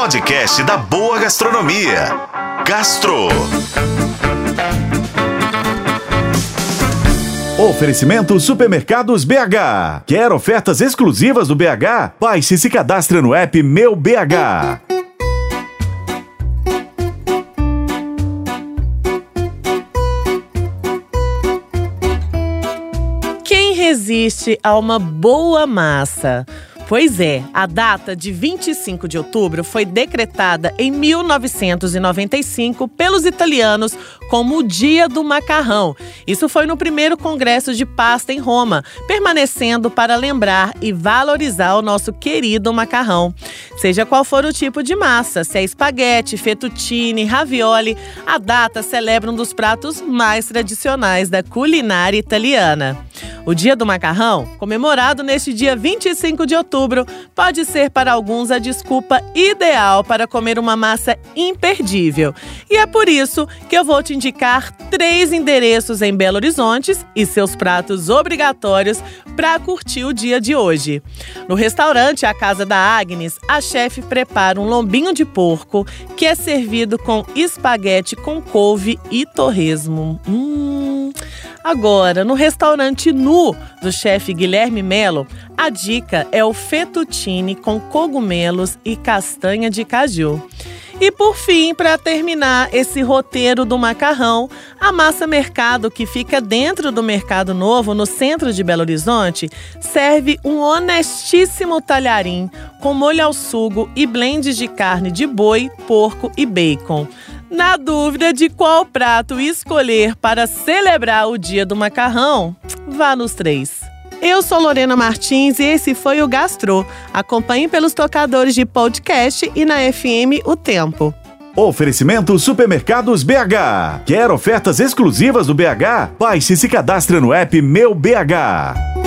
podcast da boa gastronomia. Gastro. Oferecimento Supermercados BH. Quer ofertas exclusivas do BH? Baixe e se cadastre no app Meu BH. Quem resiste a uma boa massa? Pois é, a data de 25 de outubro foi decretada em 1995 pelos italianos como o Dia do Macarrão. Isso foi no primeiro Congresso de Pasta em Roma, permanecendo para lembrar e valorizar o nosso querido macarrão. Seja qual for o tipo de massa, se é espaguete, fettuccine, ravioli, a data celebra um dos pratos mais tradicionais da culinária italiana. O Dia do Macarrão, comemorado neste dia 25 de outubro, pode ser para alguns a desculpa ideal para comer uma massa imperdível. E é por isso que eu vou te indicar três endereços em Belo Horizonte e seus pratos obrigatórios para curtir o dia de hoje. No restaurante A Casa da Agnes, a chefe prepara um lombinho de porco que é servido com espaguete com couve e torresmo. Hum. Agora, no restaurante Nu do chefe Guilherme Melo, a dica é o fettuccine com cogumelos e castanha de caju. E por fim, para terminar esse roteiro do macarrão, a Massa Mercado, que fica dentro do Mercado Novo, no centro de Belo Horizonte, serve um honestíssimo talharim com molho ao sugo e blends de carne de boi, porco e bacon. Na dúvida de qual prato escolher para celebrar o dia do macarrão, vá nos três. Eu sou Lorena Martins e esse foi o Gastro. Acompanhe pelos tocadores de podcast e na FM O Tempo. Oferecimento Supermercados BH. Quer ofertas exclusivas do BH? Baixe e se cadastre no app Meu BH.